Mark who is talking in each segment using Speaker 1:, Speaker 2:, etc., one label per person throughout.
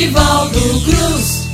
Speaker 1: Nivaldo Cruz.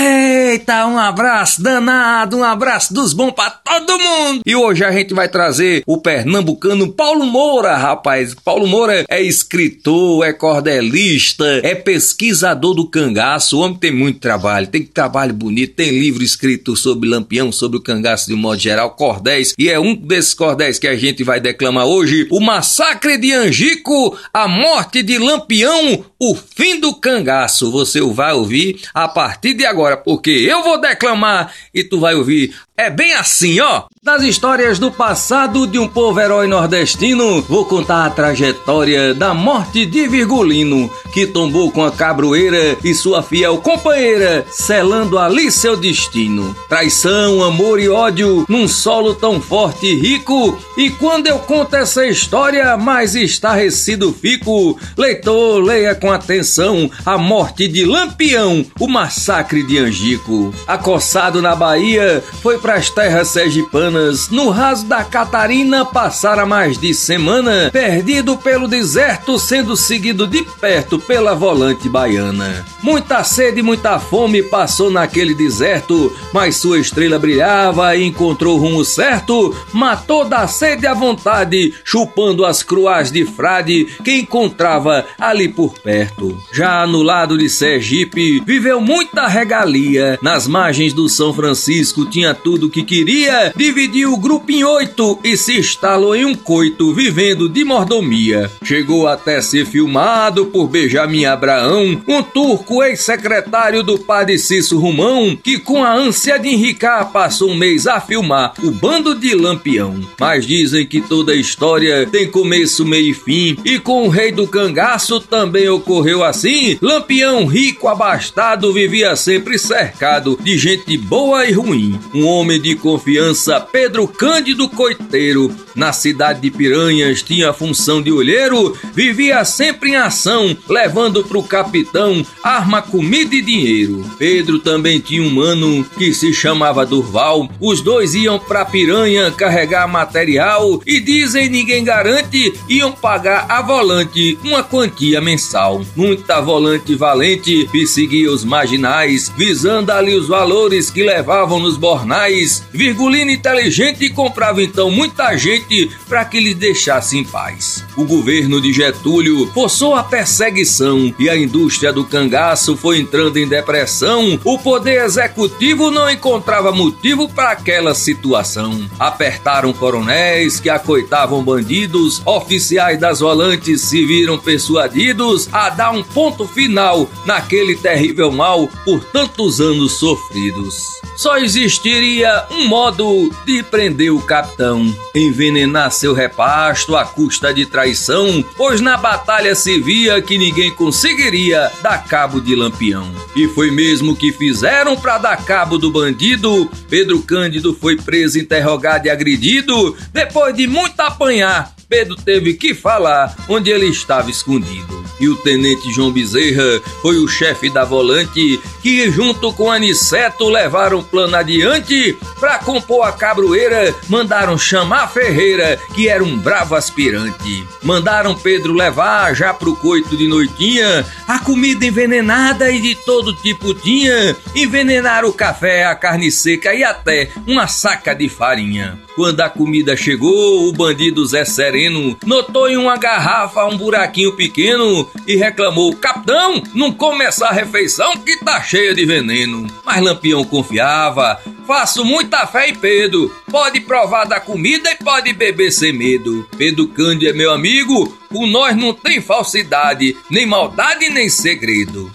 Speaker 2: Eita, um abraço danado, um abraço dos bons pra todo mundo. E hoje a gente vai trazer o pernambucano Paulo Moura, rapaz. Paulo Moura é escritor, é cordelista, é pesquisador do cangaço. O homem tem muito trabalho, tem trabalho bonito, tem livro escrito sobre lampião, sobre o cangaço de um modo geral, cordéis. E é um desses cordéis que a gente vai declamar hoje: O Massacre de Angico, a morte de Lampião, o fim do cangaço. Você vai ouvir a partir de agora, porque eu vou declamar e tu vai ouvir. É bem assim, ó. Das histórias do passado de um povo herói nordestino, vou contar a trajetória da morte de Virgulino, que tombou com a cabroeira e sua fiel companheira, selando ali seu destino. Traição, amor e ódio num solo tão forte e rico, e quando eu conto essa história, mais estarrecido fico. Leitor, leia com atenção a morte de Lampião, o massacre de Angico. Acossado na Bahia, foi pras terras sergipanas, no raso da Catarina, passara mais de semana, perdido pelo deserto, sendo seguido de perto pela volante baiana. Muita sede e muita fome passou naquele deserto, mas sua estrela brilhava e encontrou o rumo certo, matou da sede à vontade, chupando as cruas de frade que encontrava ali por perto. Já no lado de Sergipe, viveu muita regalia, nas margens do São Francisco tinha tudo tudo que queria, dividiu o grupo em oito e se instalou em um coito, vivendo de mordomia. Chegou até ser filmado por Benjamin Abraão, um turco ex-secretário do padre Cício Romão, que com a ânsia de enricar passou um mês a filmar o bando de Lampião. Mas dizem que toda história tem começo, meio e fim, e com o rei do cangaço também ocorreu assim. Lampião rico, abastado, vivia sempre cercado de gente boa e ruim. Um homem homem de confiança, Pedro Cândido Coiteiro, na cidade de Piranhas, tinha a função de olheiro, vivia sempre em ação, levando pro capitão arma, comida e dinheiro. Pedro também tinha um mano que se chamava Durval. Os dois iam pra Piranha carregar material e dizem ninguém garante, iam pagar a volante uma quantia mensal. Muita volante valente perseguia os marginais, visando ali os valores que levavam nos bornais Virgulino inteligente comprava então muita gente para que lhe deixasse em paz. O governo de Getúlio forçou a perseguição e a indústria do cangaço foi entrando em depressão. O poder executivo não encontrava motivo para aquela situação. Apertaram coronéis que acoitavam bandidos, oficiais das volantes se viram persuadidos a dar um ponto final naquele terrível mal por tantos anos sofridos. Só existiria um modo de prender o capitão, envenenar seu repasto à custa de traição, pois na batalha se via que ninguém conseguiria dar cabo de Lampião. E foi mesmo que fizeram para dar cabo do bandido. Pedro Cândido foi preso, interrogado e agredido. Depois de muito apanhar, Pedro teve que falar onde ele estava escondido. E o tenente João Bezerra foi o chefe da volante que, junto com Aniceto, levaram o plano adiante para compor a cabroeira. Mandaram chamar Ferreira, que era um bravo aspirante. Mandaram Pedro levar já pro coito de noitinha a comida envenenada e de todo tipo tinha. Envenenaram o café, a carne seca e até uma saca de farinha. Quando a comida chegou, o bandido Zé Sereno notou em uma garrafa um buraquinho pequeno e reclamou: Capitão, não come essa refeição que tá cheia de veneno. Mas Lampião confiava. Faço muita fé em Pedro. Pode provar da comida e pode beber sem medo. Pedro Cândido é meu amigo. Com nós não tem falsidade, nem maldade, nem segredo.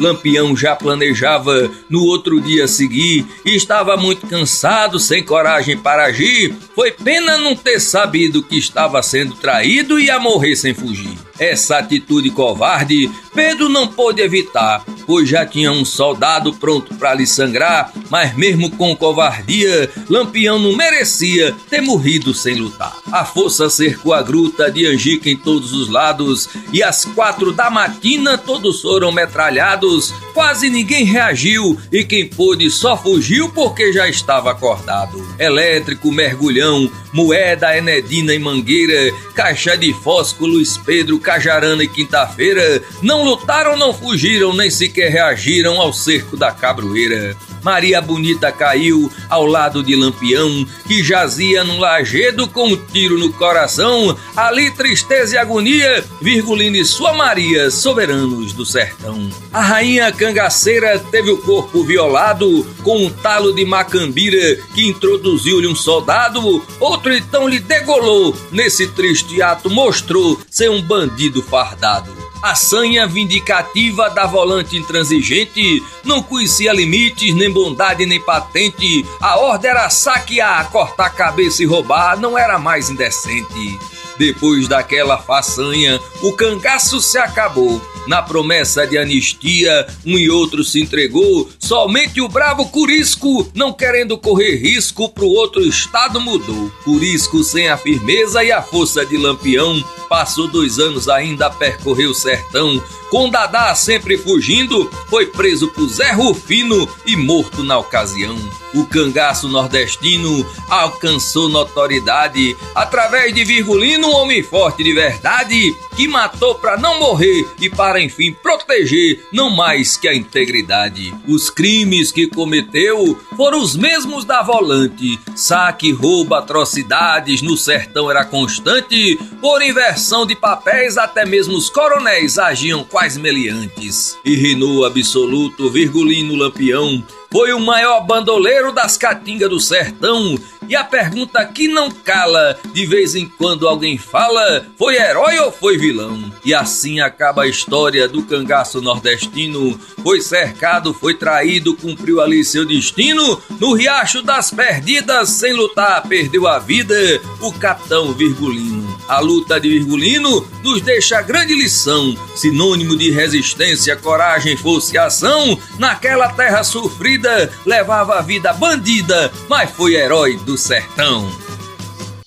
Speaker 2: Lampião já planejava no outro dia seguir e estava muito cansado, sem coragem para agir. Foi pena não ter sabido que estava sendo traído e ia morrer sem fugir. Essa atitude covarde Pedro não pôde evitar, Depois já tinha um soldado pronto para lhe sangrar, mas mesmo com covardia, Lampião não merecia ter morrido sem lutar. A força cercou a gruta de Angica em todos os lados e às quatro da matina todos foram metralhados. Quase ninguém reagiu e quem pôde só fugiu porque já estava acordado. Elétrico, mergulhão, moeda, enedina e mangueira, caixa de fósforo, Luiz Pedro, Cajarana e Quinta-feira não lutaram, não fugiram, nem sequer reagiram ao cerco da cabroeira. Maria Bonita caiu ao lado de Lampião, que jazia num lajedo com um tiro no coração. Ali tristeza e agonia, Virgulina e sua Maria, soberanos do sertão. A rainha cangaceira teve o corpo violado com um talo de macambira que introduziu-lhe um soldado. Outro então lhe degolou. Nesse triste ato mostrou ser um bandido fardado. A sanha vindicativa da volante intransigente não conhecia limites, nem bondade, nem patente. A ordem era saquear, cortar cabeça e roubar, não era mais indecente. Depois daquela façanha, o cangaço se acabou. Na promessa de anistia, um e outro se entregou. Somente o bravo Curisco, não querendo correr risco, pro outro estado mudou. Curisco, sem a firmeza e a força de Lampião, passou dois anos ainda a percorrer o sertão. Com Dadá sempre fugindo, foi preso por Zé Rufino e morto na ocasião. O cangaço nordestino alcançou notoriedade através de Virgulino, um homem forte de verdade, que matou para não morrer e para enfim proteger não mais que a integridade. Os crimes que cometeu foram os mesmos da volante: saque, roubo, atrocidades no sertão era constante, por inversão de papéis até mesmo os coronéis agiam quais meliantes. E reinou absoluto Virgulino Lampião foi o maior bandoleiro das caatingas do sertão. E a pergunta que não cala, de vez em quando alguém fala, foi herói ou foi vilão? E assim acaba a história do cangaço nordestino. Foi cercado, foi traído, cumpriu ali seu destino. No riacho das perdidas, sem lutar, perdeu a vida o capitão Virgulino. A luta de Virgulino nos deixa grande lição, sinônimo de resistência, coragem, força e ação. Naquela terra sofrida, levava a vida bandida, mas foi herói do sertão.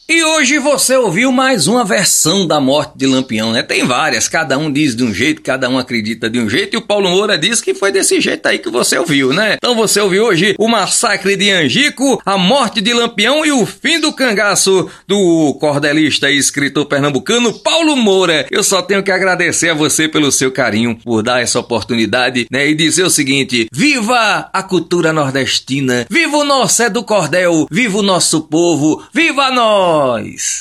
Speaker 2: E hoje você ouviu mais uma versão da morte de Lampião, né? Tem várias, cada um diz de um jeito, cada um acredita de um jeito, e o Paulo Moura diz que foi desse jeito aí que você ouviu, né? Então você ouviu hoje o massacre de Angico, a morte de Lampião e o fim do cangaço do cordelista e escritor pernambucano Paulo Moura. Eu só tenho que agradecer a você pelo seu carinho, por dar essa oportunidade, né? E dizer o seguinte: viva a cultura nordestina, viva o nosso é do cordel, viva o nosso povo, viva nós! boys.